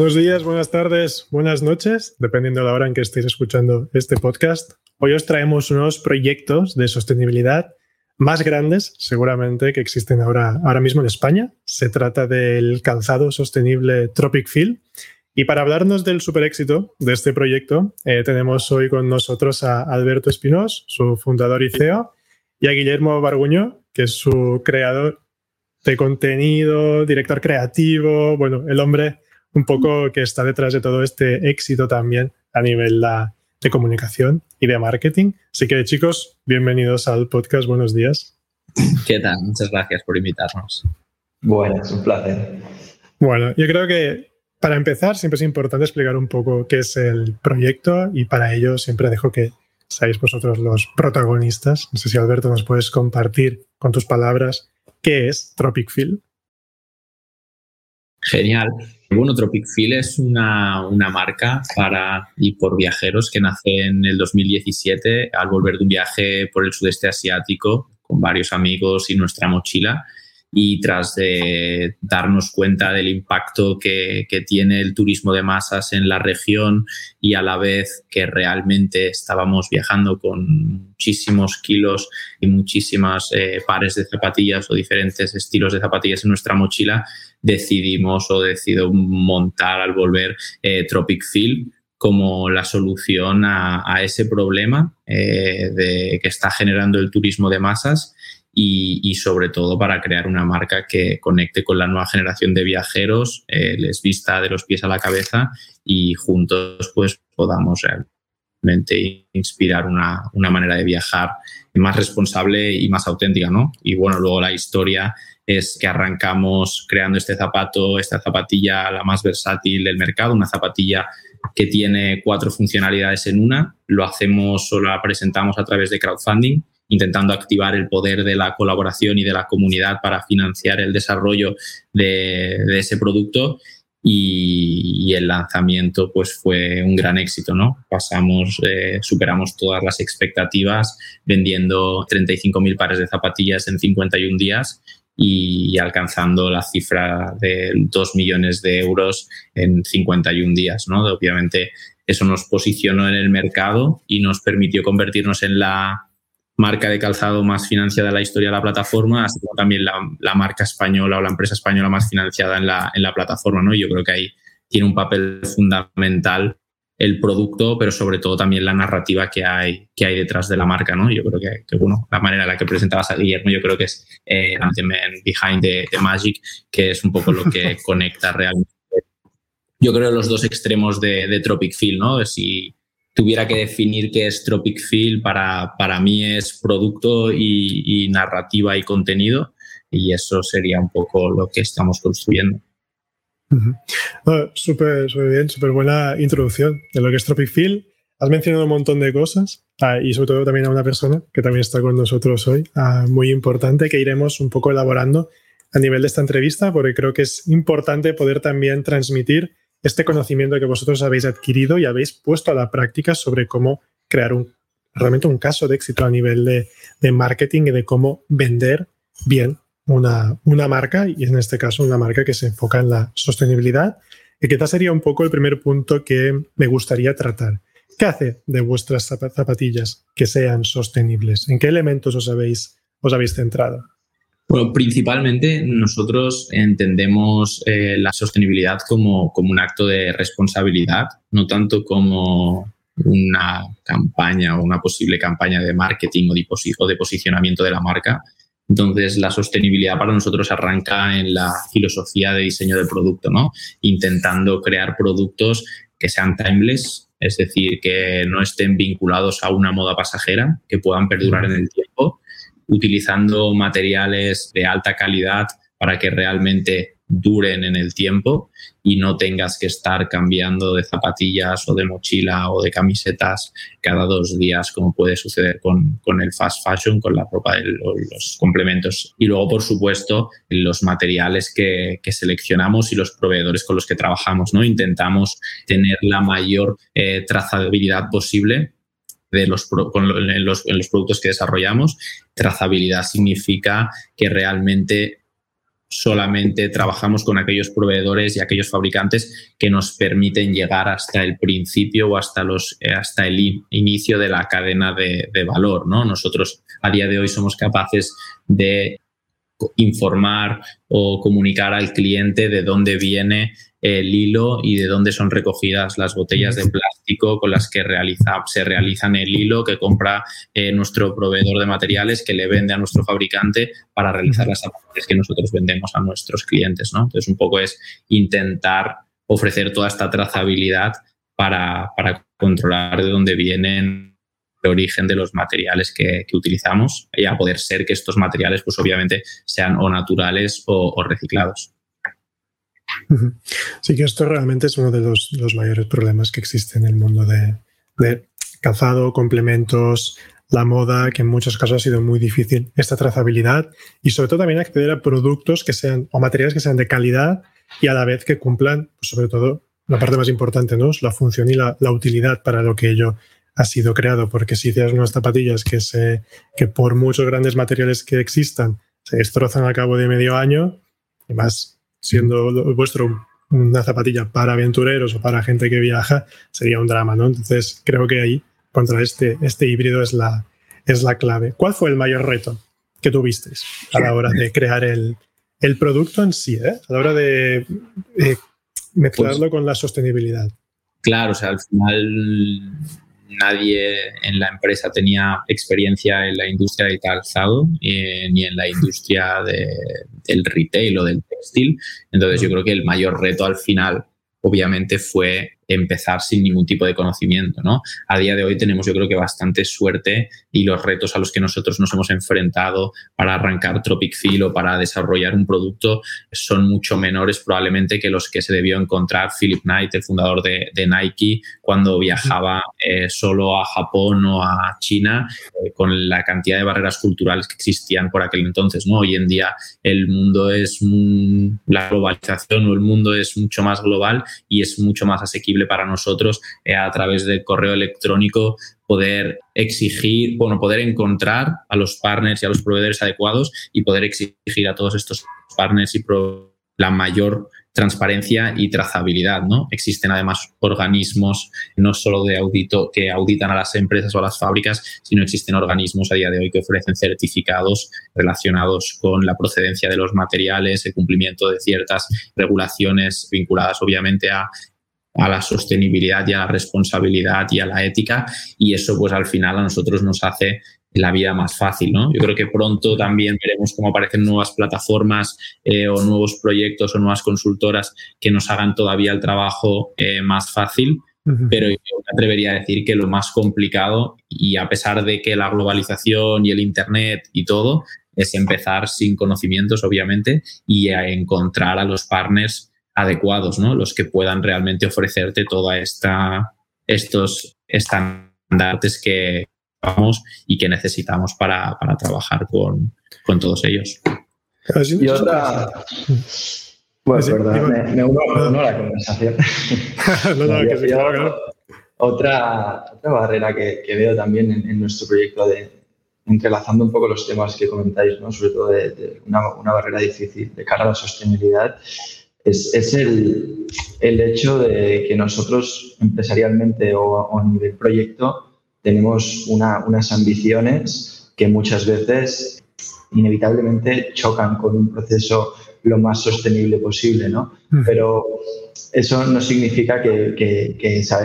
Buenos días, buenas tardes, buenas noches, dependiendo de la hora en que estéis escuchando este podcast. Hoy os traemos unos proyectos de sostenibilidad más grandes, seguramente, que existen ahora, ahora mismo en España. Se trata del calzado sostenible Tropic Field. Y para hablarnos del super éxito de este proyecto, eh, tenemos hoy con nosotros a Alberto Espinós, su fundador y CEO, y a Guillermo Barguño, que es su creador de contenido, director creativo, bueno, el hombre un poco que está detrás de todo este éxito también a nivel de comunicación y de marketing. Así que chicos, bienvenidos al podcast, buenos días. ¿Qué tal? Muchas gracias por invitarnos. Bueno, es un placer. Bueno, yo creo que para empezar siempre es importante explicar un poco qué es el proyecto y para ello siempre dejo que seáis vosotros los protagonistas. No sé si Alberto nos puedes compartir con tus palabras qué es Tropic Field. Genial. Bueno, Tropic Feel es una, marca para y por viajeros que nace en el 2017 al volver de un viaje por el sudeste asiático con varios amigos y nuestra mochila y tras darnos cuenta del impacto que, tiene el turismo de masas en la región y a la vez que realmente estábamos viajando con muchísimos kilos y muchísimas eh, pares de zapatillas o diferentes estilos de zapatillas en nuestra mochila, decidimos o decido montar al volver eh, Tropic Feel como la solución a, ese problema eh, de, que está generando el turismo de masas y, sobre todo para crear una marca que conecte con la nueva generación de viajeros, eh, les vista de los pies a la cabeza y juntos pues podamos realmente inspirar una, una manera de viajar más responsable y más auténtica, ¿no? Y bueno, luego la historia es que arrancamos creando este zapato, esta zapatilla la más versátil del mercado, una zapatilla que tiene cuatro funcionalidades en una. Lo hacemos o la presentamos a través de crowdfunding, intentando activar el poder de la colaboración y de la comunidad para financiar el desarrollo de, ese producto. Y, el lanzamiento pues fue un gran éxito, ¿no? Pasamos, eh, superamos todas las expectativas vendiendo 35.000 pares de zapatillas en 51 días y alcanzando la cifra de 2 millones de euros en 51 días. ¿no? Obviamente eso nos posicionó en el mercado y nos permitió convertirnos en la marca de calzado más financiada de la historia de la plataforma, así como también la, marca española o la empresa española más financiada en la, en la plataforma. ¿no? Yo creo que ahí tiene un papel fundamental el producto, pero sobre todo también la narrativa que hay, que hay detrás de la marca, ¿no? Yo creo que, bueno, la manera en la que presentabas a Guillermo, yo creo que es eh, the man behind the, magic, que es un poco lo que conecta realmente. Yo creo los dos extremos de, Tropic Feel, ¿no? Si tuviera que definir qué es Tropic Feel, para, para mí es producto y, narrativa y contenido, y eso sería un poco lo que estamos construyendo. Súper bien, súper buena introducción de lo que es Tropic Field. Has mencionado un montón de cosas ah, y sobre todo también a una persona que también está con nosotros hoy, ah, muy importante, que iremos un poco elaborando a nivel de esta entrevista, porque creo que es importante poder también transmitir este conocimiento que vosotros habéis adquirido y habéis puesto a la práctica sobre cómo crear realmente un caso de éxito a nivel de, de marketing y de cómo vender bien una, una, marca y en este caso una marca que se enfoca en la sostenibilidad, que quizás sería un poco el primer punto que me gustaría tratar. ¿Qué hace de vuestras zapatillas que sean sostenibles? ¿En qué elementos os habéis, os habéis centrado? Bueno, principalmente nosotros entendemos eh, la sostenibilidad como, como un acto de responsabilidad, no tanto como una campaña o una posible campaña de marketing o de posicionamiento de la marca, entonces, la sostenibilidad para nosotros arranca en la filosofía de diseño del producto, ¿no? Intentando crear productos que sean timeless, es decir, que no estén vinculados a una moda pasajera, que puedan perdurar en el tiempo, utilizando materiales de alta calidad para que realmente duren en el tiempo y no tengas que estar cambiando de zapatillas o de mochila o de camisetas cada dos días, como puede suceder con, el fast fashion, con la ropa de los complementos. Y luego, por supuesto, los materiales que, seleccionamos y los proveedores con los que trabajamos. ¿no? Intentamos tener la mayor eh, trazabilidad posible de los, en, los, en los productos que desarrollamos. Trazabilidad significa que realmente solamente trabajamos con aquellos proveedores y aquellos fabricantes que nos permiten llegar hasta el principio o hasta, los, eh, hasta el inicio de la cadena de, de, valor. ¿no? Nosotros a día de hoy somos capaces de informar o comunicar al cliente de dónde viene el hilo y de dónde son recogidas las botellas de plástico con las que realiza, se realizan el hilo que compra eh, nuestro proveedor de materiales que le vende a nuestro fabricante para realizar las zapatillas que nosotros vendemos a nuestros clientes. ¿no? Entonces, un poco es intentar ofrecer toda esta trazabilidad para, para controlar de dónde vienen el origen de los materiales que, utilizamos y a poder ser que estos materiales, pues obviamente, sean o naturales o reciclados. Sí que esto realmente es uno de los, mayores problemas que existe en el mundo de, calzado, complementos, la moda, que en muchos casos ha sido muy difícil esta trazabilidad y sobre todo también acceder a productos que sean o materiales que sean de calidad y a la vez que cumplan, pues sobre todo, la parte más importante, ¿no? la función y la, utilidad para lo que ello ha sido creado. Porque si tienes unas zapatillas que, se, que por muchos grandes materiales que existan se destrozan al cabo de medio año, y más siendo vuestro una zapatilla para aventureros o para gente que viaja, sería un drama, ¿no? Entonces, creo que ahí, contra este, este híbrido es la, es la clave. ¿Cuál fue el mayor reto que tuvisteis a la hora de crear el, el producto en sí, ¿eh? a la hora de mezclarlo pues con la sostenibilidad? Claro, o sea, al final nadie en la empresa tenía experiencia en la industria del calzado eh, ni en la industria del retail o del textil. Entonces yo creo que el mayor reto al final obviamente fue empezar sin ningún tipo de conocimiento, ¿no? A día de hoy tenemos yo creo que bastante suerte y los retos a los que nosotros nos hemos enfrentado para arrancar Tropic Feel o para desarrollar un producto son mucho menores probablemente que los que se debió encontrar Philip Knight, el fundador de, Nike, cuando viajaba eh, solo a Japón o a China eh, con la cantidad de barreras culturales que existían por aquel entonces. Hoy en día el mundo es la globalización o el mundo es mucho más global y es mucho más asequible para nosotros eh, a través del correo electrónico poder exigir, bueno, poder encontrar a los partners y a los proveedores adecuados y poder exigir a todos estos partners y la mayor transparencia y trazabilidad, ¿no? Existen además organismos no solo de audito que auditan a las empresas o a las fábricas, sino existen organismos a día de hoy que ofrecen certificados relacionados con la procedencia de los materiales, el cumplimiento de ciertas regulaciones vinculadas obviamente a a la sostenibilidad y a la responsabilidad y a la ética y eso pues al final a nosotros nos hace la vida más fácil, ¿no? Yo creo que pronto también veremos cómo aparecen nuevas plataformas eh, o nuevos proyectos o nuevas consultoras que nos hagan todavía el trabajo eh, más fácil, pero yo me atrevería a decir que lo más complicado y a pesar de que la globalización y el Internet y todo es empezar sin conocimientos, obviamente, y a encontrar a los partners adecuados, ¿no? Los que puedan realmente ofrecerte toda esta estos estándares que vamos y que necesitamos para, trabajar con, todos ellos. Y otra. Bueno, perdón, me, uno, a la conversación. otra, otra barrera que, veo también en, nuestro proyecto de entrelazando un poco los temas que comentáis, ¿no? sobre todo de, una, una, barrera difícil de cara a la sostenibilidad, es, el, hecho de que nosotros empresarialmente o, a nivel proyecto tenemos unas ambiciones que muchas veces inevitablemente chocan con un proceso lo más sostenible posible, ¿no? Mm. Pero eso no significa que,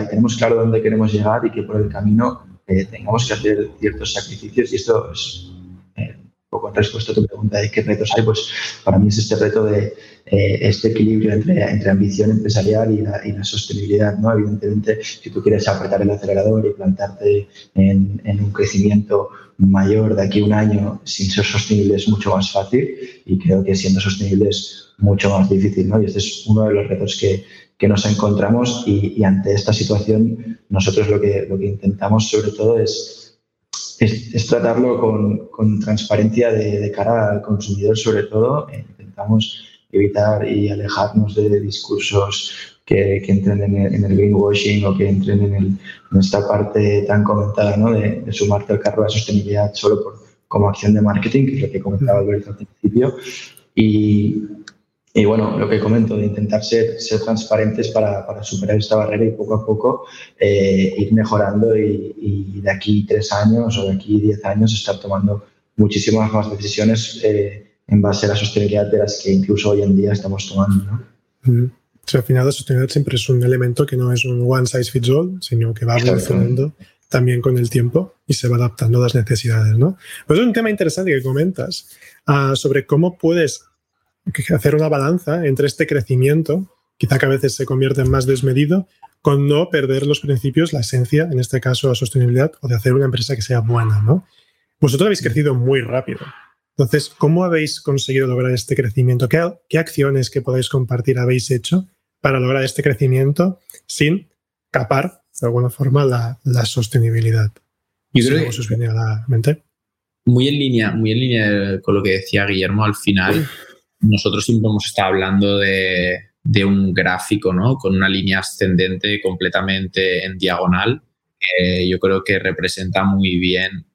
tenemos claro dónde queremos llegar y que por el camino eh, tengamos que hacer ciertos sacrificios y esto es eh, un poco en respuesta a tu pregunta de qué retos hay, pues para mí es este reto de, eh, este equilibrio entre, entre ambición empresarial y la, y la, sostenibilidad. ¿no? Evidentemente, si tú quieres apretar el acelerador y plantarte en, en, un crecimiento mayor de aquí a un año sin ser sostenible es mucho más fácil y creo que siendo sostenible es mucho más difícil. ¿no? Y este es uno de los retos que, que nos encontramos y, y, ante esta situación nosotros lo que, lo que intentamos sobre todo es es, tratarlo con, con transparencia de, de, cara al consumidor, sobre todo. Eh, intentamos evitar y alejarnos de discursos que, que entren en el, en el, greenwashing o que entren en, el, en esta parte tan comentada ¿no? de, de, sumarte al carro de la sostenibilidad solo por, como acción de marketing, que es lo que comentaba Alberto al principio. Y, y bueno, lo que comento, de intentar ser, ser transparentes para, para superar esta barrera y poco a poco eh, ir mejorando y, y, de aquí tres años o de aquí diez años estar tomando muchísimas más decisiones eh, en base a la sostenibilidad de las que incluso hoy en día estamos tomando. ¿no? Mm. O sea, al final la sostenibilidad siempre es un elemento que no es un one size fits all, sino que va evolucionando también con el tiempo y se va adaptando a las necesidades. ¿no? Pues es un tema interesante que comentas uh, sobre cómo puedes hacer una balanza entre este crecimiento, quizá que a veces se convierte en más desmedido, con no perder los principios, la esencia, en este caso la sostenibilidad, o de hacer una empresa que sea buena, ¿no? Vosotros habéis crecido muy rápido. Entonces, ¿cómo habéis conseguido lograr este crecimiento? ¿Qué, qué acciones que podéis compartir habéis hecho para lograr este crecimiento sin capar, de alguna forma, la, la sostenibilidad? Yo creo que os viene a la mente. Muy en línea, muy en línea con lo que decía Guillermo, al final nosotros siempre hemos estado hablando de, de, un gráfico, ¿no? Con una línea ascendente completamente en diagonal. Eh, yo creo que representa muy bien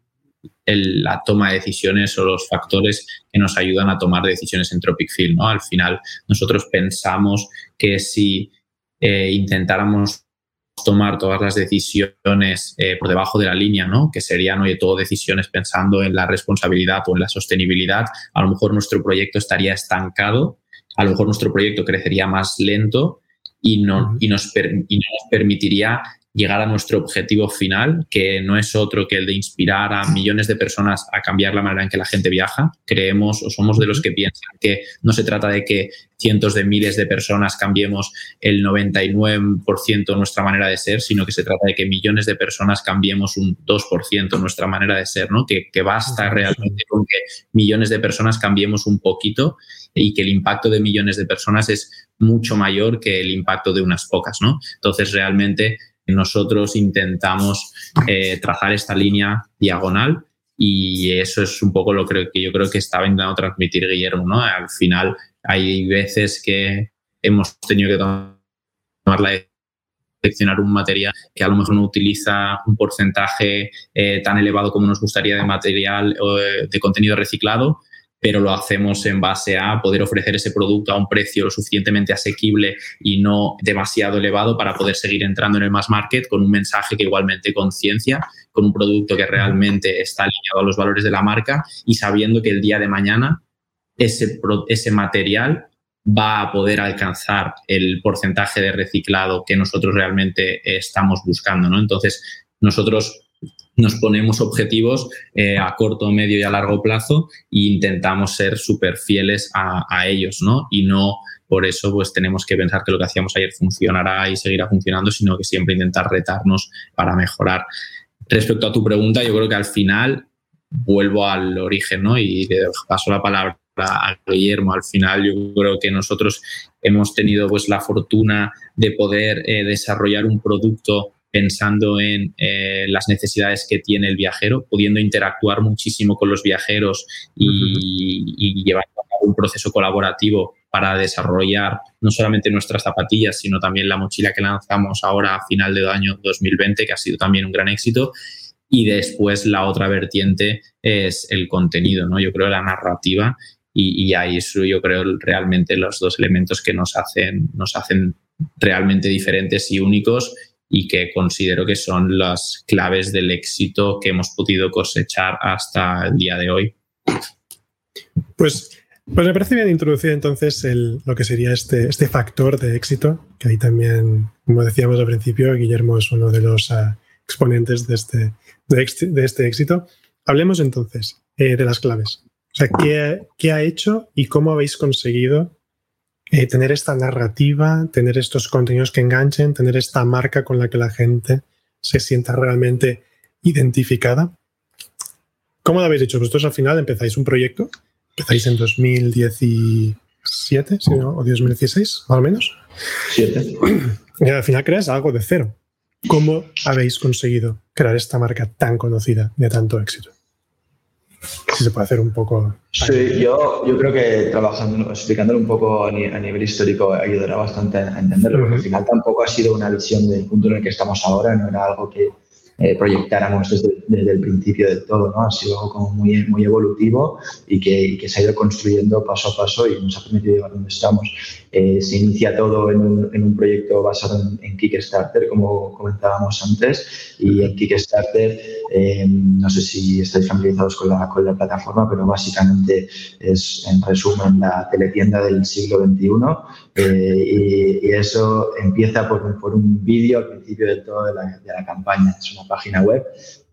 el, la toma de decisiones o los factores que nos ayudan a tomar decisiones en Tropic Field, ¿no? Al final, nosotros pensamos que si eh, intentáramos tomar todas las decisiones eh, por debajo de la línea, ¿no? que serían, oye, todo decisiones pensando en la responsabilidad o en la sostenibilidad, a lo mejor nuestro proyecto estaría estancado, a lo mejor nuestro proyecto crecería más lento y, no, y, nos, per, y nos permitiría llegar a nuestro objetivo final, que no es otro que el de inspirar a millones de personas a cambiar la manera en que la gente viaja. Creemos o somos de los que piensan que no se trata de que cientos de miles de personas cambiemos el 99% nuestra manera de ser, sino que se trata de que millones de personas cambiemos un 2% nuestra manera de ser, ¿no? Que, que basta realmente con que millones de personas cambiemos un poquito y que el impacto de millones de personas es mucho mayor que el impacto de unas pocas, ¿no? Entonces, realmente nosotros intentamos eh, trazar esta línea diagonal y eso es un poco lo que yo creo que estaba intentando transmitir Guillermo, ¿no? Al final hay veces que hemos tenido que tomar la seleccionar un material que a lo mejor no utiliza un porcentaje eh, tan elevado como nos gustaría de material o eh, de contenido reciclado, pero lo hacemos en base a poder ofrecer ese producto a un precio lo suficientemente asequible y no demasiado elevado para poder seguir entrando en el mass market con un mensaje que igualmente conciencia, con un producto que realmente está alineado a los valores de la marca y sabiendo que el día de mañana ese, ese material va a poder alcanzar el porcentaje de reciclado que nosotros realmente estamos buscando. ¿no? Entonces, nosotros nos ponemos objetivos eh, a corto, medio y a largo plazo e intentamos ser súper fieles a, ellos, ¿no? Y no por eso pues tenemos que pensar que lo que hacíamos ayer funcionará y seguirá funcionando, sino que siempre intentar retarnos para mejorar. Respecto a tu pregunta, yo creo que al final vuelvo al origen, ¿no? Y le paso la palabra a Guillermo. Al final yo creo que nosotros hemos tenido pues la fortuna de poder eh, desarrollar un producto pensando en eh, las necesidades que tiene el viajero, pudiendo interactuar muchísimo con los viajeros y, uh -huh. y llevar a cabo un proceso colaborativo para desarrollar no solamente nuestras zapatillas, sino también la mochila que lanzamos ahora a final del año 2020, que ha sido también un gran éxito. Y después la otra vertiente es el contenido, ¿no? Yo creo la narrativa y, y ahí eso yo creo realmente los dos elementos que nos hacen, nos hacen realmente diferentes y únicos y que considero que son las claves del éxito que hemos podido cosechar hasta el día de hoy. Pues, pues me parece bien introducir entonces lo que sería este, este factor de éxito, que ahí también, como decíamos al principio, Guillermo es uno de los uh, exponentes de este, de, este éxito. Hablemos entonces eh, de las claves. O sea, ¿qué, ¿qué ha hecho y cómo habéis conseguido eh, tener esta narrativa, tener estos contenidos que enganchen, tener esta marca con la que la gente se sienta realmente identificada. ¿Cómo lo habéis hecho? Vosotros al final empezáis un proyecto, empezáis en 2017 o 2016, más o menos. Siete. Y al final creas algo de cero. ¿Cómo habéis conseguido crear esta marca tan conocida de tanto éxito? Si se puede hacer un poco. Sí, yo, yo creo que trabajando, explicándolo un poco a, nivel histórico ayudará bastante a entenderlo, porque al final tampoco ha sido una visión del punto en el que estamos ahora, no era algo que, eh, proyectáramos desde, desde, el principio del todo, ¿no? Ha sido algo como muy, muy evolutivo y que, que, se ha ido construyendo paso a paso y nos ha permitido llegar donde estamos. Eh, se inicia todo en un, en un proyecto basado en, en, Kickstarter, como comentábamos antes, y en Kickstarter, eh, no sé si estáis familiarizados con la, con la plataforma, pero básicamente es, en resumen, la teletienda del siglo XXI eh, y, y, eso empieza por, por un vídeo al principio de todo de la, de la campaña. Es una página web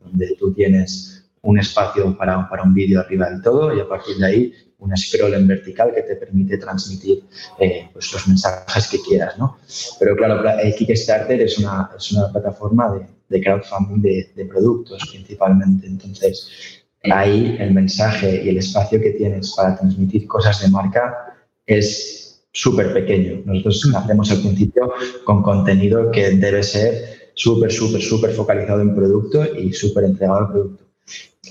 donde tú tienes un espacio para, para un vídeo arriba del todo y a partir de ahí un scroll en vertical que te permite transmitir eh, pues los mensajes que quieras. ¿no? Pero claro, Kickstarter es una, es una plataforma de, de crowdfunding de, de, productos principalmente. Entonces, ahí el mensaje y el espacio que tienes para transmitir cosas de marca es súper pequeño. Nosotros hacemos al principio con contenido que debe ser súper, súper, súper focalizado en producto y súper entregado al producto.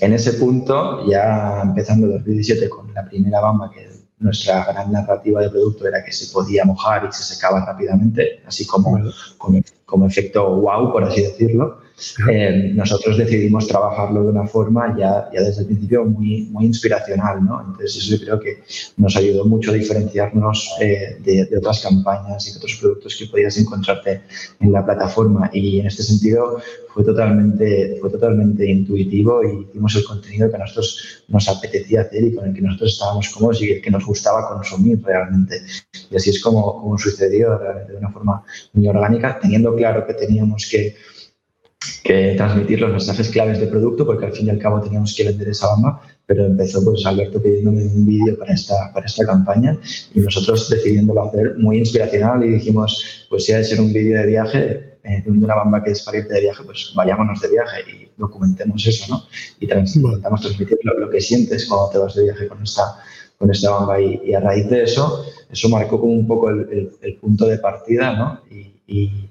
En ese punto, ya empezando en 2017 con la primera bamba, que nuestra gran narrativa de producto era que se podía mojar y se secaba rápidamente, así como, como, como efecto wow, por así decirlo, eh, nosotros decidimos trabajarlo de una forma ya, ya desde el principio muy, muy inspiracional. ¿no? Entonces eso yo creo que nos ayudó mucho a diferenciarnos eh, de, de, otras campañas y de otros productos que podías encontrarte en la plataforma. Y en este sentido fue totalmente, fue totalmente intuitivo y hicimos el contenido que a nosotros nos apetecía hacer y con el que nosotros estábamos cómodos y el que nos gustaba consumir realmente. Y así es como, como sucedió realmente de una forma muy orgánica, teniendo claro que teníamos que que transmitir los mensajes claves de producto, porque al fin y al cabo teníamos que vender esa bamba, pero empezó pues Alberto pidiéndome un vídeo para esta, para esta campaña y nosotros decidiéndolo hacer muy inspiracional y dijimos, pues si ha de ser un vídeo de viaje, eh, de una bamba que es para irte de viaje, pues vayámonos de viaje y documentemos eso, ¿no? Y trans intentamos transmitir lo, lo, que sientes cuando te vas de viaje con esta, con esta bamba y, y a raíz de eso, eso marcó como un poco el, el, el punto de partida, ¿no? Y, y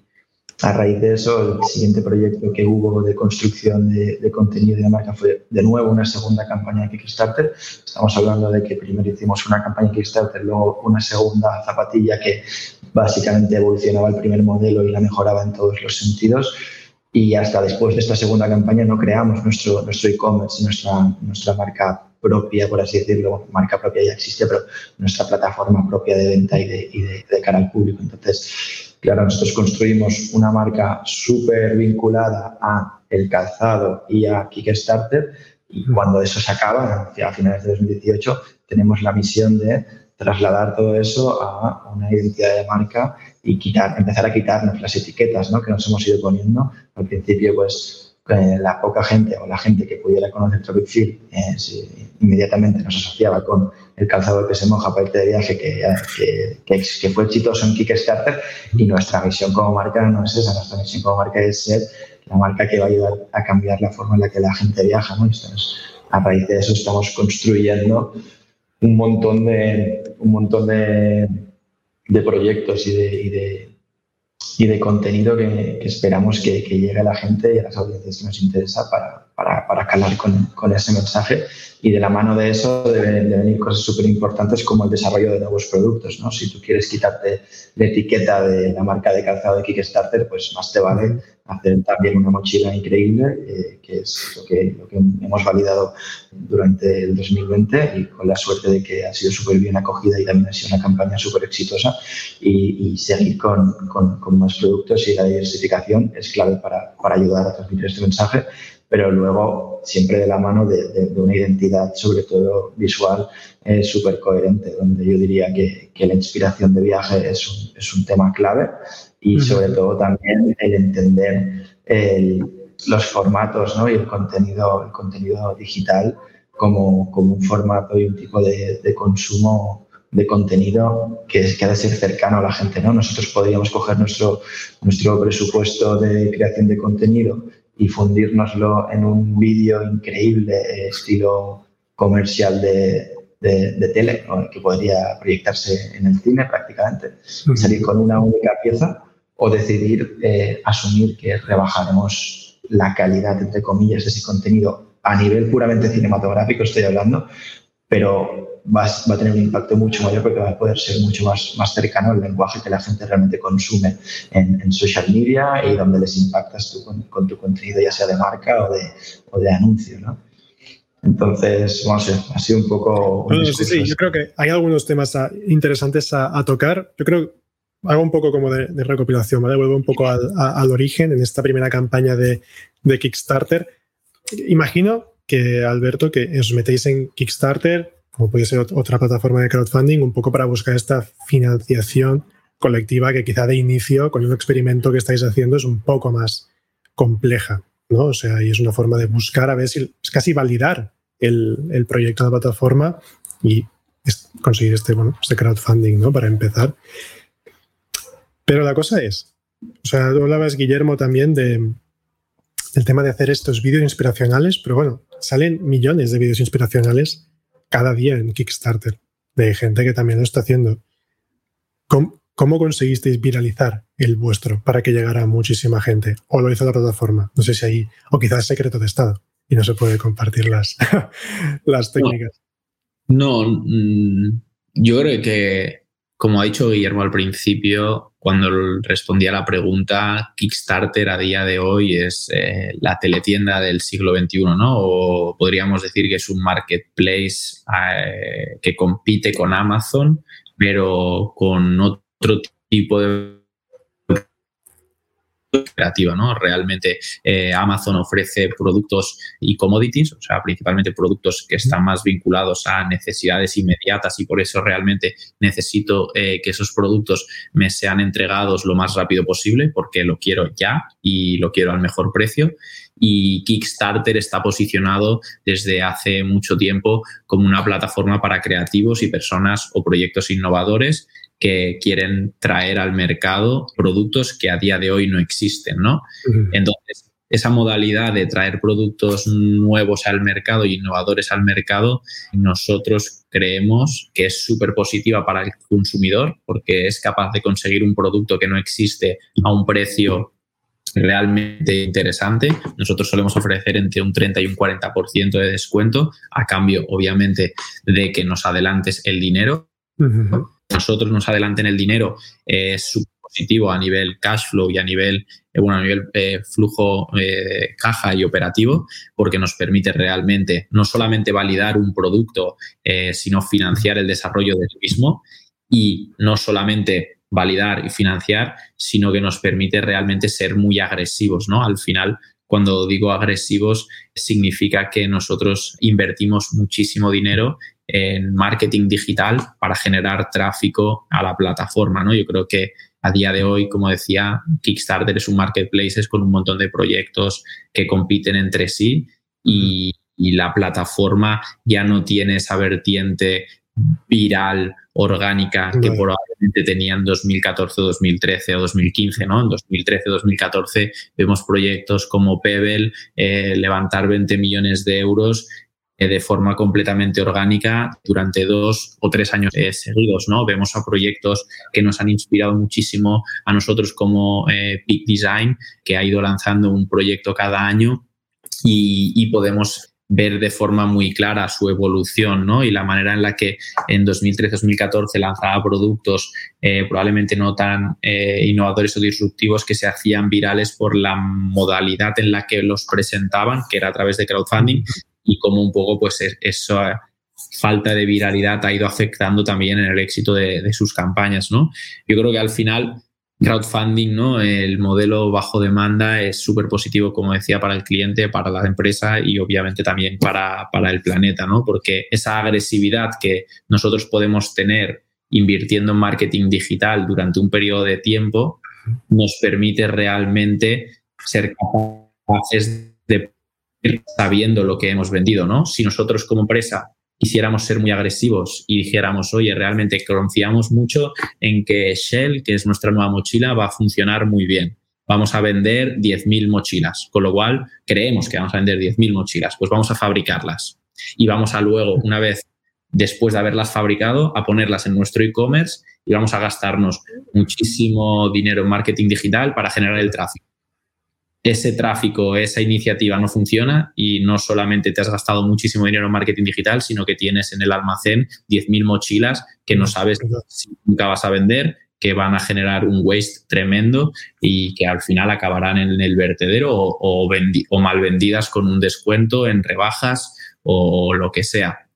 a raíz de eso, el siguiente proyecto que hubo de construcción de, de, contenido de la marca fue de nuevo una segunda campaña de Kickstarter. Estamos hablando de que primero hicimos una campaña de Kickstarter, luego una segunda zapatilla que básicamente evolucionaba el primer modelo y la mejoraba en todos los sentidos. Y hasta después de esta segunda campaña no creamos nuestro nuestro e-commerce, nuestra, nuestra marca propia, por así decirlo, marca propia ya existe, pero nuestra plataforma propia de venta y de, y de, de cara al público. Entonces, Claro, nosotros construimos una marca súper vinculada a el calzado y a Kickstarter y cuando eso se acaba, a finales de 2018, tenemos la misión de trasladar todo eso a una identidad de marca y quitar, empezar a quitarnos las etiquetas ¿no? que nos hemos ido poniendo. Al principio, pues eh, la poca gente o la gente que pudiera conocer Tropic Field eh, inmediatamente nos asociaba con el calzado que se moja para irte de viaje, que, que, que, que, fue exitoso en Kickstarter. Y nuestra misión como marca no es esa, nuestra misión como marca es ser la marca que va a ayudar a cambiar la forma en la que la gente viaja. ¿no? A raíz de eso estamos construyendo un montón de, un montón de, de proyectos y de, y de contenido que, que esperamos que, que, llegue a la gente y a las audiencias que nos interesa para, para, para calar con, con, ese mensaje y de la mano de eso deben de venir cosas súper importantes como el desarrollo de nuevos productos. ¿no? Si tú quieres quitarte la etiqueta de la marca de calzado de Kickstarter, pues más te vale hacer también una mochila increíble, eh, que es lo que, lo que, hemos validado durante el 2020 y con la suerte de que ha sido súper bien acogida y también ha sido una campaña súper exitosa y, y, seguir con, con, con, más productos y la diversificación es clave para, para ayudar a transmitir este mensaje pero luego siempre de la mano de, de, de una identidad, sobre todo visual, eh, súper coherente, donde yo diría que, que, la inspiración de viaje es un, es un tema clave y sobre todo también el entender el, los formatos ¿no? y el contenido, el contenido digital como, como un formato y un tipo de, de consumo de contenido que, que ha de ser cercano a la gente. ¿no? Nosotros podríamos coger nuestro, nuestro presupuesto de creación de contenido y fundírnoslo en un vídeo increíble, estilo comercial de, de, tele, que podría proyectarse en el cine prácticamente, y salir con una única pieza, o decidir eh, asumir que rebajaremos la calidad, entre comillas, de ese contenido a nivel puramente cinematográfico, estoy hablando, pero va, va, a tener un impacto mucho mayor porque va a poder ser mucho más, más cercano al lenguaje que la gente realmente consume en, en social media y donde les impactas tú con, con, tu contenido, ya sea de marca o de, o de anuncio, ¿no? Entonces, no sé, ha sido un poco... sí, sí, yo creo que hay algunos temas interesantes a, tocar. Yo creo, hago un poco como de, recopilación, ¿vale? Vuelvo un poco al, al, origen en esta primera campaña de, de Kickstarter. Imagino que, Alberto, que os metéis en Kickstarter, como puede ser otra plataforma de crowdfunding, un poco para buscar esta financiación colectiva que quizá de inicio, con un experimento que estáis haciendo, es un poco más compleja. ¿no? O sea, y es una forma de buscar a ver si es casi validar el, el proyecto de la plataforma y conseguir este, este crowdfunding, ¿no? Para empezar. Pero la cosa es, o sea, tú hablabas, Guillermo, también de, del tema de hacer estos vídeos inspiracionales, pero bueno, salen millones de vídeos inspiracionales cada día en Kickstarter de gente que también lo está haciendo. ¿Cómo, ¿Cómo conseguisteis viralizar el vuestro para que llegara a muchísima gente? ¿O lo hizo la plataforma? No sé si ahí, o quizás secreto de Estado y no se puede compartir las, las técnicas. No, mm, yo creo que, como ha dicho Guillermo al principio, cuando respondía a la pregunta, Kickstarter a día de hoy es eh, la teletienda del siglo XXI, ¿no? O podríamos decir que es un marketplace eh, que compite con Amazon, pero con otro tipo de creativa, ¿no? Realmente eh, Amazon ofrece productos y commodities, o sea, principalmente productos que están más vinculados a necesidades inmediatas y por eso realmente necesito eh, que esos productos me sean entregados lo más rápido posible porque lo quiero ya y lo quiero al mejor precio. Y Kickstarter está posicionado desde hace mucho tiempo como una plataforma para creativos y personas o proyectos innovadores que quieren traer al mercado productos que a día de hoy no existen, ¿no? Entonces, esa modalidad de traer productos nuevos al mercado y innovadores al mercado, nosotros creemos que es súper positiva para el consumidor porque es capaz de conseguir un producto que no existe a un precio realmente interesante. Nosotros solemos ofrecer entre un 30 y un 40% de descuento a cambio, obviamente, de que nos adelantes el dinero nosotros nos adelanten el dinero eh, es positivo a nivel cash flow y a nivel, eh, bueno, a nivel eh, flujo caja y operativo, porque nos permite realmente no solamente validar un producto, sino financiar el desarrollo del mismo y no solamente validar y financiar, sino que nos permite realmente ser muy agresivos, ¿no? Al final, cuando digo agresivos, significa que nosotros invertimos muchísimo dinero en marketing digital para generar tráfico a la plataforma. ¿no? Yo creo que a día de hoy, como decía, Kickstarter es un marketplace con un montón de proyectos que compiten entre sí y, la plataforma ya no tiene esa vertiente viral, orgánica, que probablemente tenía en 2014, 2013 o 2015, ¿no? En 2013, 2014 vemos proyectos como Pebble, eh, levantar 20 millones de euros de forma completamente orgánica durante dos o tres años eh, seguidos. ¿no? Vemos a proyectos que nos han inspirado muchísimo a nosotros como eh, Peak Design, que ha ido lanzando un proyecto cada año y, podemos ver de forma muy clara su evolución ¿no? y la manera en la que en 2013-2014 lanzaba productos probablemente no tan innovadores o disruptivos que se hacían virales por la modalidad en la que los presentaban, que era a través de crowdfunding, y cómo un poco pues esa falta de viralidad ha ido afectando también en el éxito de, sus campañas, ¿no? Yo creo que al final crowdfunding, ¿no? El modelo bajo demanda es súper positivo, como decía, para el cliente, para la empresa y obviamente también para, para el planeta, ¿no? Porque esa agresividad que nosotros podemos tener invirtiendo en marketing digital durante un periodo de tiempo nos permite realmente ser capaces de sabiendo lo que hemos vendido, ¿no? Si nosotros como empresa quisiéramos ser muy agresivos y dijéramos, oye, realmente confiamos mucho en que Shell, que es nuestra nueva mochila, va a funcionar muy bien. Vamos a vender 10.000 mochilas, con lo cual creemos que vamos a vender 10.000 mochilas, pues vamos a fabricarlas y vamos a luego, una vez después de haberlas fabricado, a ponerlas en nuestro e-commerce y vamos a gastarnos muchísimo dinero en marketing digital para generar el tráfico ese tráfico, esa iniciativa no funciona y no solamente te has gastado muchísimo dinero en marketing digital, sino que tienes en el almacén 10.000 mochilas que no sabes si nunca vas a vender, que van a generar un waste tremendo y que al final acabarán en el vertedero o, o, mal vendidas con un descuento en rebajas o lo que sea.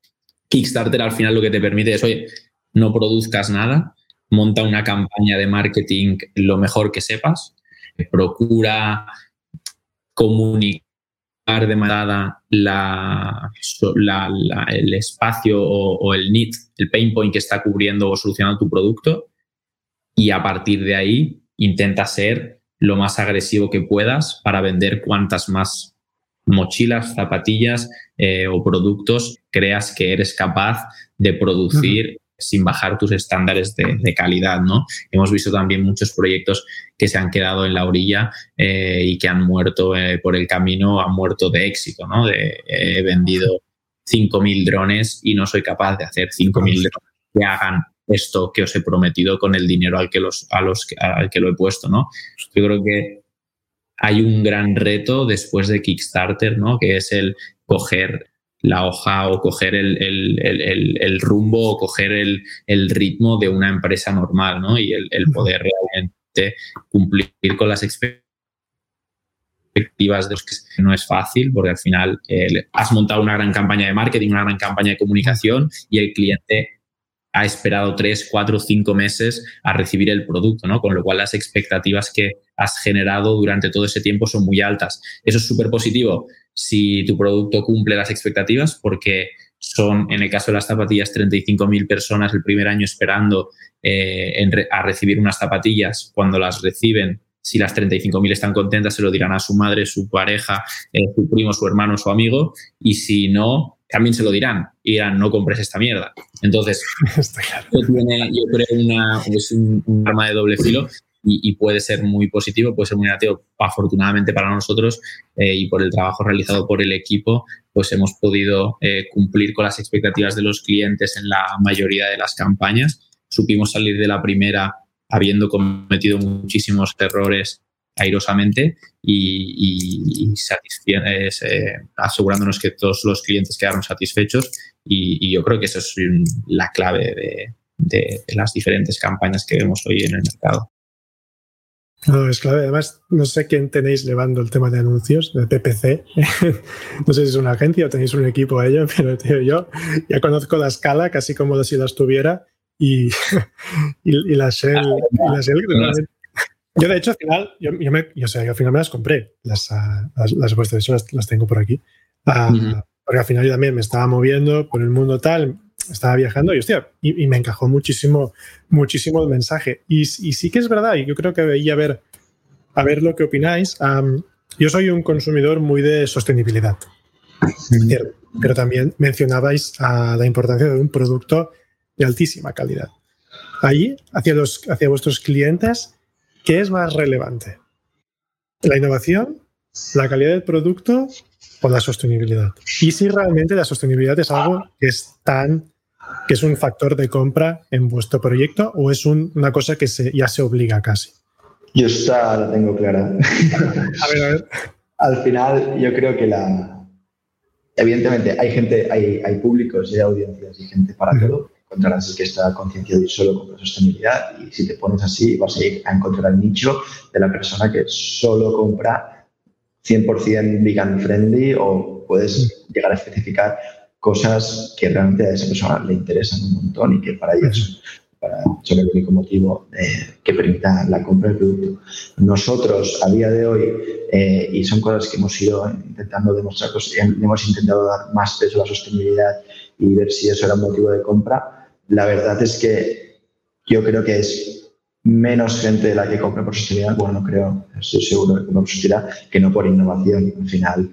Kickstarter al final lo que te permite es, oye, no produzcas nada, monta una campaña de marketing lo mejor que sepas, procura comunicar de manera la, el espacio o, el need, el pain point que está cubriendo o solucionando tu producto y a partir de ahí intenta ser lo más agresivo que puedas para vender cuantas más mochilas, zapatillas eh, o productos creas que eres capaz de producir sin bajar tus estándares de, calidad, ¿no? Hemos visto también muchos proyectos que se han quedado en la orilla eh, y que han muerto eh, por el camino, han muerto de éxito, ¿no? De, he vendido 5.000 drones y no soy capaz de hacer 5.000 drones que hagan esto que os he prometido con el dinero al que, los, a los, al que lo he puesto, ¿no? Yo creo que hay un gran reto después de Kickstarter, ¿no? Que es el coger la hoja o coger el, rumbo o coger el, ritmo de una empresa normal, ¿no? Y el, poder realmente cumplir con las expectativas de los que no es fácil, porque al final has montado una gran campaña de marketing, una gran campaña de comunicación y el cliente ha esperado tres, cuatro, cinco meses a recibir el producto, ¿no? Con lo cual las expectativas que has generado durante todo ese tiempo son muy altas. Eso es súper positivo si tu producto cumple las expectativas, porque son, en el caso de las zapatillas, 35.000 personas el primer año esperando eh, a recibir unas zapatillas. Cuando las reciben, si las 35.000 están contentas, se lo dirán a su madre, su pareja, eh, su primo, su hermano, su amigo. Y si no, también se lo dirán y dirán, no compres esta mierda. Entonces, tiene, yo creo, una, es un, arma de doble filo y, puede ser muy positivo, puede ser muy negativo. Afortunadamente para nosotros eh, y por el trabajo realizado por el equipo, pues hemos podido eh, cumplir con las expectativas de los clientes en la mayoría de las campañas. Supimos salir de la primera habiendo cometido muchísimos errores airosamente y, eh, asegurándonos que todos los clientes quedaron satisfechos y, yo creo que eso es la clave de, de, las diferentes campañas que vemos hoy en el mercado. No, es clave. Además, no sé quién tenéis llevando el tema de anuncios, de PPC. no sé si es una agencia o tenéis un equipo a ello, pero yo ya conozco la escala casi como si las tuviera y, y, la Shell, yo, de hecho, al final, yo, me, yo, sé, al final me las compré, las, uh, las, las, de hecho las, tengo por aquí. Uh, Porque al final yo también me estaba moviendo por el mundo tal, estaba viajando y, hostia, y, me encajó muchísimo, muchísimo el mensaje. Y, y, sí que es verdad, y yo creo que veía a ver, a ver lo que opináis. yo soy un consumidor muy de sostenibilidad, pero también mencionabais a la importancia de un producto de altísima calidad. Ahí, hacia, los, hacia vuestros clientes, ¿qué es más relevante? ¿La innovación, la calidad del producto o la sostenibilidad? Y si realmente la sostenibilidad es algo que es tan que es un factor de compra en vuestro proyecto o es una cosa que se, ya se obliga casi? Yo esta la tengo clara. A ver, a ver. Al final, yo creo que la. Evidentemente, hay gente, hay, hay públicos, hay audiencias y gente para todo encontrarás el que está concienciado y solo con la sostenibilidad y si te pones así vas a ir a encontrar el nicho de la persona que solo compra 100% vegan friendly o puedes llegar a especificar cosas que realmente a esa persona le interesan un montón y que para para, son el único motivo eh, que permita la compra del producto. Nosotros, a día de hoy, eh, y son cosas que hemos ido intentando demostrar, pues, hemos intentado dar más peso a la sostenibilidad y ver si eso era un motivo de compra, la verdad es que yo creo que es menos gente la que compra por sostenibilidad, bueno, no creo, estoy seguro de que por sostenibilidad, que no por innovación. Al final,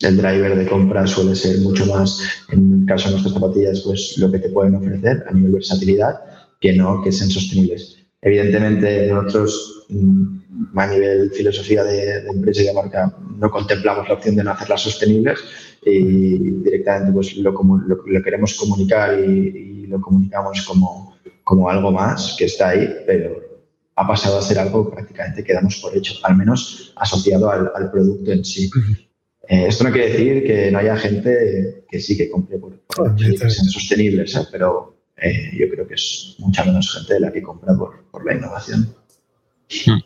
el driver de compra suele ser mucho más, en el caso de nuestras zapatillas, pues lo que te pueden ofrecer a nivel versatilidad, que no que sean sostenibles. Evidentemente, nosotros mm, a nivel filosofía de, empresa y de marca no contemplamos la opción de no hacerlas sostenibles y directamente pues lo, lo, queremos comunicar y, lo comunicamos como, como algo más que está ahí, pero ha pasado a ser algo que prácticamente quedamos por hecho, al menos asociado al, al producto en sí. Eh, esto no quiere decir que no haya gente que sí que compre por, por que sean sostenibles, ¿eh? pero eh, yo creo que es mucha menos gente de la que compra por, por la innovación. Hmm.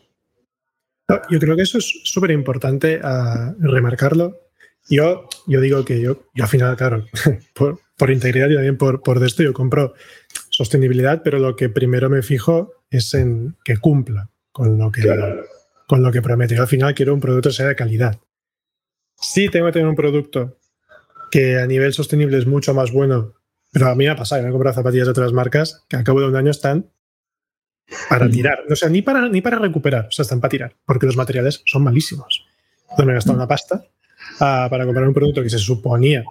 Yo creo que eso es súper importante a remarcarlo. Yo, yo digo que yo, yo al final, claro, por, por integridad y también por, por esto, yo compro sostenibilidad, pero lo que primero me fijo es en que cumpla con lo que, con lo que promete. Yo al final quiero un producto que sea de calidad. Sí, tengo que tener un producto que a nivel sostenible es mucho más bueno, pero a mí me ha pasado, me he comprado zapatillas de otras marcas que al cabo de un año están para tirar, o sea, ni para, ni para recuperar, o sea, están para tirar, porque los materiales son malísimos. Entonces me he gastado una pasta ah, para comprar un producto que se suponía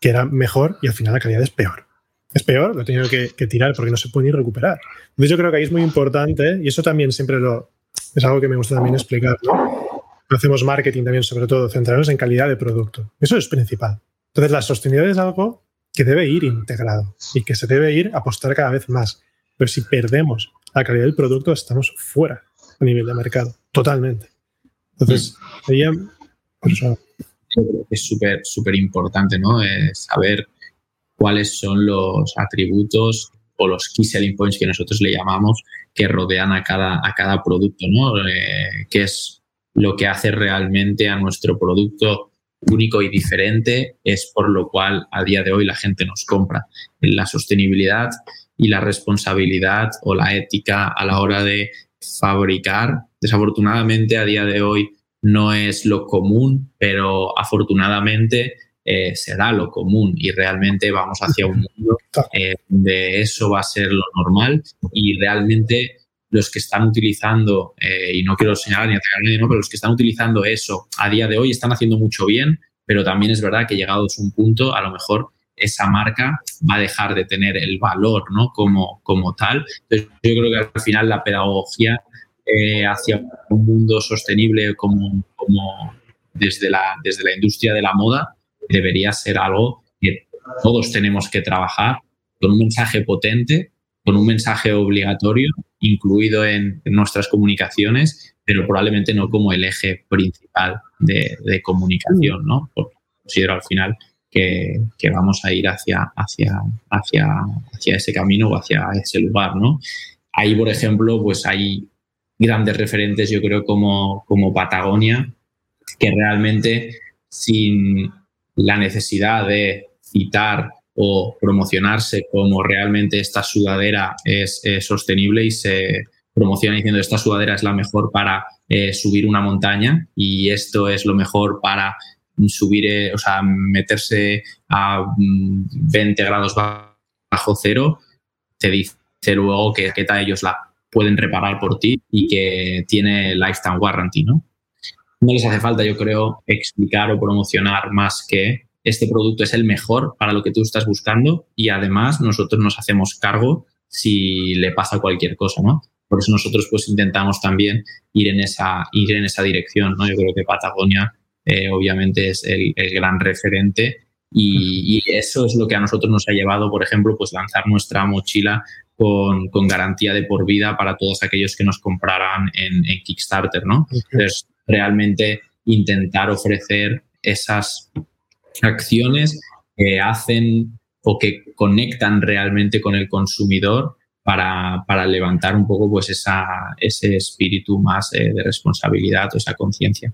que era mejor y al final la calidad es peor. Es peor, lo he tenido que, tirar porque no se puede ni recuperar. Entonces yo creo que ahí es muy importante y eso también siempre lo, es algo que me gusta también explicar, ¿no? hacemos marketing también, sobre todo, centrarnos en calidad de producto. Eso es principal. Entonces, la sostenibilidad es algo que debe ir integrado y que se debe ir a apostar cada vez más. Pero si perdemos la calidad del producto, estamos fuera a nivel de mercado, totalmente. Entonces, sería, es súper, súper importante, ¿no? saber cuáles son los atributos o los key selling points que nosotros le llamamos que rodean a cada, a cada producto, ¿no? Eh, que es lo que hace realmente a nuestro producto único y diferente, es por lo cual a día de hoy la gente nos compra. La sostenibilidad y la responsabilidad o la ética a la hora de fabricar, desafortunadamente a día de hoy no es lo común, pero afortunadamente eh, será lo común y realmente vamos hacia un mundo eh, donde eso va a ser lo normal y realmente los que están utilizando, eh, y no quiero señalar ni atacar a nadie, ¿no? pero los que están utilizando eso a día de hoy están haciendo mucho bien, pero también es verdad que llegados a un punto, a lo mejor esa marca va a dejar de tener el valor ¿no? como, como tal. Yo creo que al final la pedagogía eh, hacia un mundo sostenible como, como desde, la, desde la industria de la moda debería ser algo que todos tenemos que trabajar con un mensaje potente, con un mensaje obligatorio incluido en, nuestras comunicaciones, pero probablemente no como el eje principal de, comunicación, ¿no? Porque considero al final que, vamos a ir hacia, hacia, hacia, hacia ese camino o hacia ese lugar, ¿no? Ahí, por ejemplo, pues hay grandes referentes, yo creo, como, como Patagonia, que realmente sin la necesidad de citar o promocionarse como realmente esta sudadera es sostenible y se promociona diciendo esta sudadera es la mejor para eh, subir una montaña y esto es lo mejor para subir, eh, o sea, meterse a 20 mm, grados bajo cero, te dice luego que, que ellos la pueden reparar por ti y que tiene lifetime warranty, ¿no? No les hace falta, yo creo, explicar o promocionar más que este producto es el mejor para lo que tú estás buscando y además nosotros nos hacemos cargo si le pasa cualquier cosa, ¿no? Por eso nosotros pues intentamos también ir en esa, ir en esa dirección, ¿no? Yo creo que Patagonia eh, obviamente es el, gran referente y, eso es lo que a nosotros nos ha llevado, por ejemplo, pues lanzar nuestra mochila con, garantía de por vida para todos aquellos que nos compraran en, Kickstarter, ¿no? Entonces, realmente intentar ofrecer esas acciones que hacen o que conectan realmente con el consumidor para, levantar un poco pues esa, ese espíritu más eh, de responsabilidad o esa conciencia.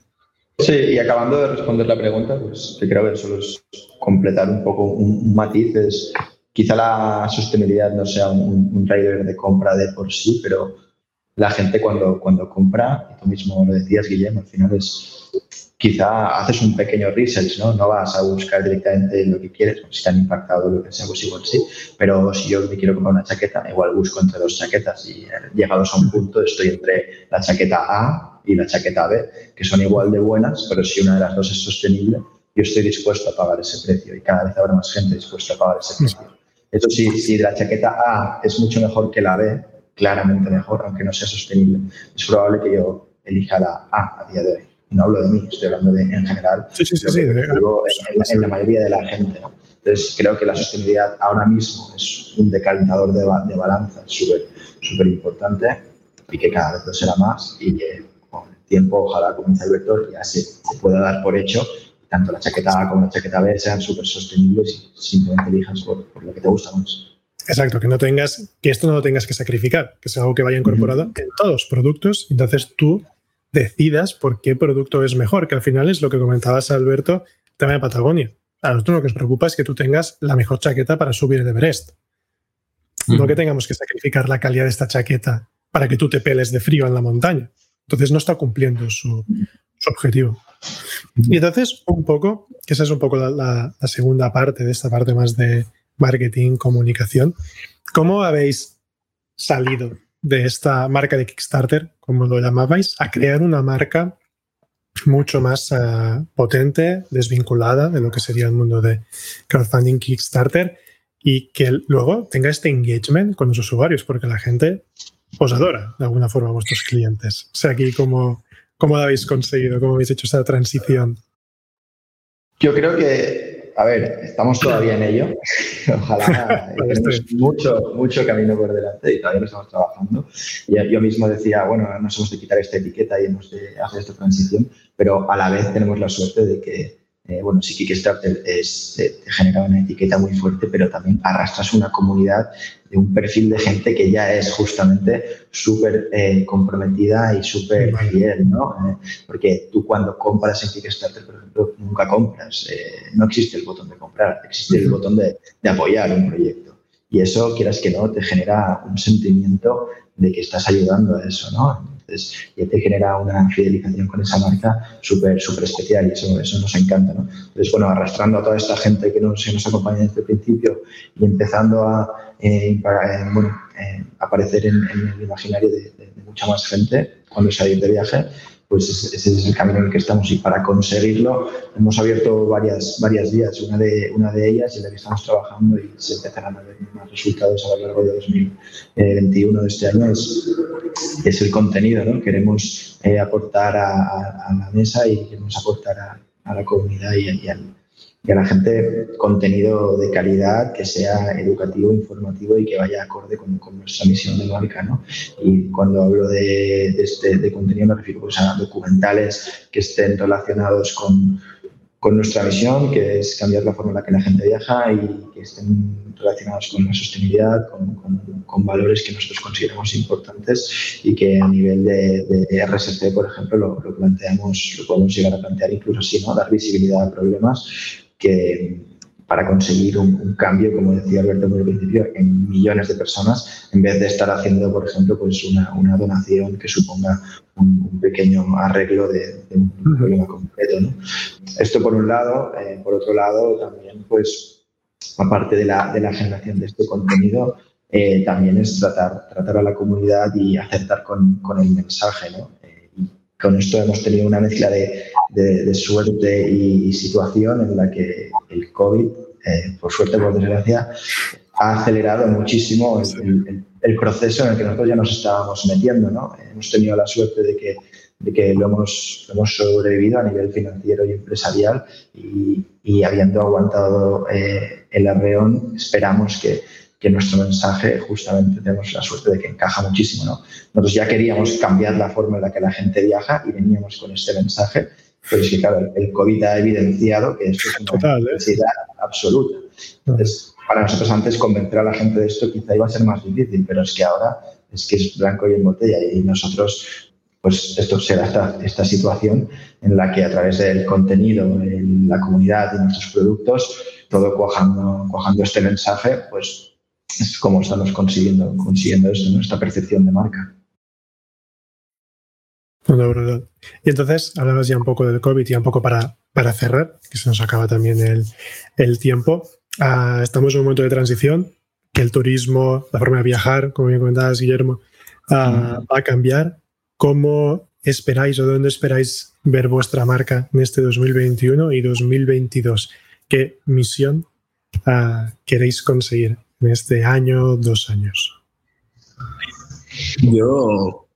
Sí, y acabando de responder la pregunta, pues que creo que solo es completar un poco un, matiz, es quizá la sostenibilidad no sea un, un driver de compra de por sí, pero la gente cuando, cuando compra, tú mismo lo decías, Guillermo, al final es quizá haces un pequeño research, ¿no? No vas a buscar directamente lo que quieres, si te han impactado lo que sea, pues igual sí. Pero si yo me quiero comprar una chaqueta, igual busco entre dos chaquetas y llegados a un punto estoy entre la chaqueta A y la chaqueta B, que son igual de buenas, pero si una de las dos es sostenible, yo estoy dispuesto a pagar ese precio y cada vez habrá más gente dispuesta a pagar ese precio. Eso sí, si la chaqueta A es mucho mejor que la B, claramente mejor, aunque no sea sostenible, es probable que yo elija la A a día de hoy. No hablo de mí, estoy hablando de en general. Sí, sí, sí. en, la mayoría de la gente. Entonces, creo que la sostenibilidad ahora mismo es un decalentador de, de balanza súper importante y que cada vez lo será más y que tiempo, ojalá, como dice Alberto, ya se, pueda dar por hecho tanto la chaqueta A como la chaqueta B sean súper sostenibles y simplemente elijas por, por, lo que te gusta más. Exacto, que no tengas, que esto no lo tengas que sacrificar, que sea algo que vaya incorporado en todos los productos. Entonces tú decidas por qué producto es mejor, que al final es lo que comentabas, Alberto, tema de Patagonia. A nosotros lo que nos preocupa es que tú tengas la mejor chaqueta para subir el Everest. No que tengamos que sacrificar la calidad de esta chaqueta para que tú te peles de frío en la montaña. Entonces no está cumpliendo su, su objetivo. Y entonces, un poco, que esa es un poco la, la, la, segunda parte de esta parte más de marketing, comunicación. ¿Cómo habéis salido de esta marca de Kickstarter, como lo llamabais, a crear una marca mucho más uh, potente, desvinculada de lo que sería el mundo de crowdfunding Kickstarter y que luego tenga este engagement con los usuarios, porque la gente os adora de alguna forma vuestros clientes. O sea, aquí cómo, cómo lo habéis conseguido, cómo habéis hecho esta transición. Yo creo que, a ver, estamos todavía en ello. Ojalá tenemos mucho, mucho camino por delante y todavía lo estamos trabajando. Yo, yo mismo decía, bueno, nos hemos de quitar esta etiqueta y hemos de hacer esta transición, pero a la vez tenemos la suerte de que eh, bueno, sí Kickstarter es, te, te, genera una etiqueta muy fuerte, pero también arrastras una comunidad de un perfil de gente que ya es justamente súper eh, comprometida y súper fiel, ¿no? Eh, porque tú cuando compras en Kickstarter, por ejemplo, nunca compras. Eh, no existe el botón de comprar, existe el botón de, de apoyar un proyecto. Y eso, quieras que no, te genera un sentimiento de que estás ayudando a eso, ¿no? Entonces, ya te genera una fidelización con esa marca súper, súper especial y eso, eso nos encanta, ¿no? Entonces, bueno, arrastrando a toda esta gente que nos, nos acompaña desde el principio y empezando a eh, bueno, eh, aparecer en, el imaginario de, de, de, mucha más gente cuando salir de viaje, pues ese, es el camino en el que estamos y para conseguirlo hemos abierto varias, varias vías. Una de, una de ellas en la que estamos trabajando y se empezarán a ver más resultados a lo largo de 2021 de este año es, es el contenido. ¿no? Queremos eh, aportar a, a, a, la mesa y queremos aportar a, a la comunidad y, y, al, y, a la gente contenido de calidad que sea educativo, informativo y que vaya acorde con, nuestra misión de marca. ¿no? Y cuando hablo de, de, este, de contenido me refiero pues, a documentales que estén relacionados con, con nuestra misión, que es cambiar la forma en la que la gente viaja y que estén relacionados con la sostenibilidad, con, con, con valores que nosotros consideramos importantes y que a nivel de, de RSC, por ejemplo, lo, lo, planteamos, lo podemos llegar a plantear incluso así, ¿no? dar visibilidad a problemas que para conseguir un, un, cambio, como decía Alberto en el principio, en millones de personas, en vez de estar haciendo, por ejemplo, pues una, una donación que suponga un, un, pequeño arreglo de, de un problema completo. ¿no? Esto por un lado. Eh, por otro lado, también, pues, aparte de la, de la generación de este contenido, eh, también es tratar, tratar a la comunidad y acertar con, con el mensaje. ¿no? Con esto hemos tenido una mezcla de, de, de suerte y, situación en la que el COVID, eh, por suerte por desgracia, ha acelerado muchísimo el, el, el, proceso en el que nosotros ya nos estábamos metiendo. ¿no? Hemos tenido la suerte de que, de que lo, hemos, lo hemos sobrevivido a nivel financiero y empresarial y, y habiendo aguantado eh, el arreón, esperamos que, que nuestro mensaje justamente tenemos la suerte de que encaja muchísimo. ¿no? Nosotros ya queríamos cambiar la forma en la que la gente viaja y veníamos con este mensaje pero es que, claro, el COVID ha evidenciado que esto es una Total, ¿eh? necesidad ¿eh? absoluta. Entonces, para nosotros antes convencer a la gente de esto quizá iba a ser más difícil, pero es que ahora es que es blanco y en botella y nosotros, pues esto será esta, esta situación en la que a través del contenido, en la comunidad y nuestros productos, todo cuajando, cuajando este mensaje, pues es como estamos consiguiendo, consiguiendo esto, ¿no? esta percepción de marca. No, verdad. Y entonces, hablabas ya un poco del COVID y un poco para, para cerrar, que se nos acaba también el, el tiempo. Uh, estamos en un momento de transición, que el turismo, la forma de viajar, como bien comentabas, Guillermo, uh, mm. va a cambiar. ¿Cómo esperáis o dónde esperáis ver vuestra marca en este 2021 y 2022? ¿Qué misión uh, queréis conseguir en este año, dos años? Yo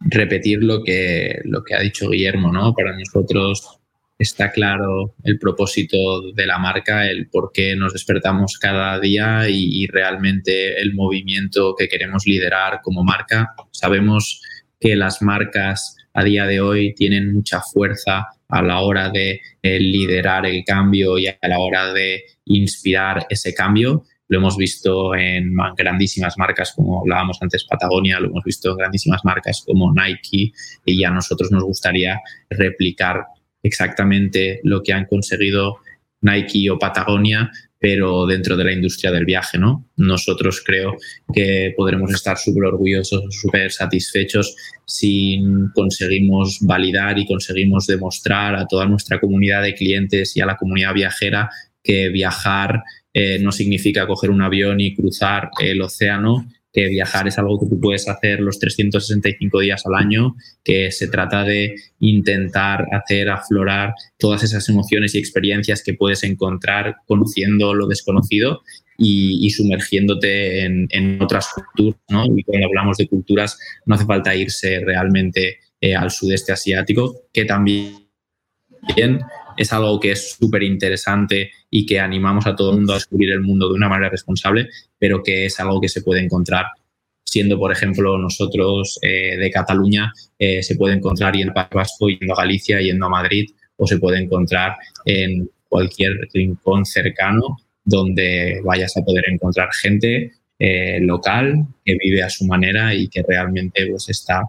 repetir lo que, lo que ha dicho Guillermo, ¿no? Para nosotros está claro el propósito de la marca, el por qué nos despertamos cada día y, realmente el movimiento que queremos liderar como marca. Sabemos que las marcas a día de hoy tienen mucha fuerza a la hora de eh, liderar el cambio y a la hora de inspirar ese cambio. Lo hemos visto en grandísimas marcas como hablábamos antes Patagonia, lo hemos visto en grandísimas marcas como Nike y a nosotros nos gustaría replicar exactamente lo que han conseguido Nike o Patagonia, pero dentro de la industria del viaje, ¿no? Nosotros creo que podremos estar súper orgullosos, súper satisfechos si conseguimos validar y conseguimos demostrar a toda nuestra comunidad de clientes y a la comunidad viajera que viajar eh, no significa coger un avión y cruzar el océano, que viajar es algo que tú puedes hacer los 365 días al año, que se trata de intentar hacer aflorar todas esas emociones y experiencias que puedes encontrar conociendo lo desconocido y, sumergiéndote en, otras culturas. ¿no? Y cuando hablamos de culturas no hace falta irse realmente eh, al sudeste asiático, que también es algo que es súper interesante y que animamos a todo el mundo a descubrir el mundo de una manera responsable, pero que es algo que se puede encontrar siendo, por ejemplo, nosotros eh, de Cataluña, eh, se puede encontrar yendo a Vasco, yendo a Galicia, yendo a Madrid, o se puede encontrar en cualquier rincón cercano donde vayas a poder encontrar gente eh, local que vive a su manera y que realmente pues, está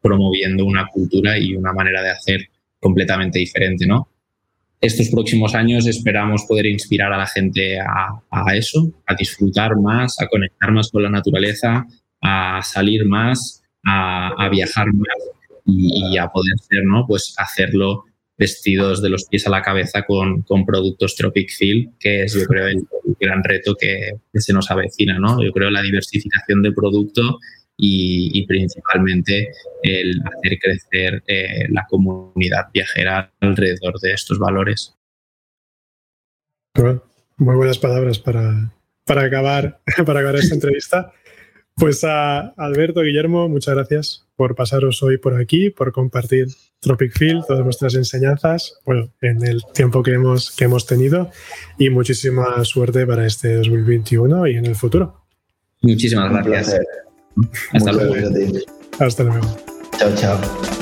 promoviendo una cultura y una manera de hacer completamente diferente, ¿no? Estos próximos años esperamos poder inspirar a la gente a, eso, a disfrutar más, a conectar más con la naturaleza, a salir más, a, viajar más y, a poder ser, ¿no? Pues hacerlo vestidos de los pies a la cabeza con, productos Tropic Feel, que es yo creo el, gran reto que, se nos avecina, ¿no? Yo creo la diversificación de producto y, principalmente el hacer crecer eh, la comunidad viajera alrededor de estos valores. muy buenas palabras para, para, acabar, para acabar esta entrevista. Pues a Alberto, Guillermo, muchas gracias por pasaros hoy por aquí, por compartir Tropic Field, todas vuestras enseñanzas, bueno, en el tiempo que hemos, que hemos tenido y muchísima suerte para este 2021 y en el futuro. Muchísimas gracias. Hasta luego. Hasta luego. Chao, chao.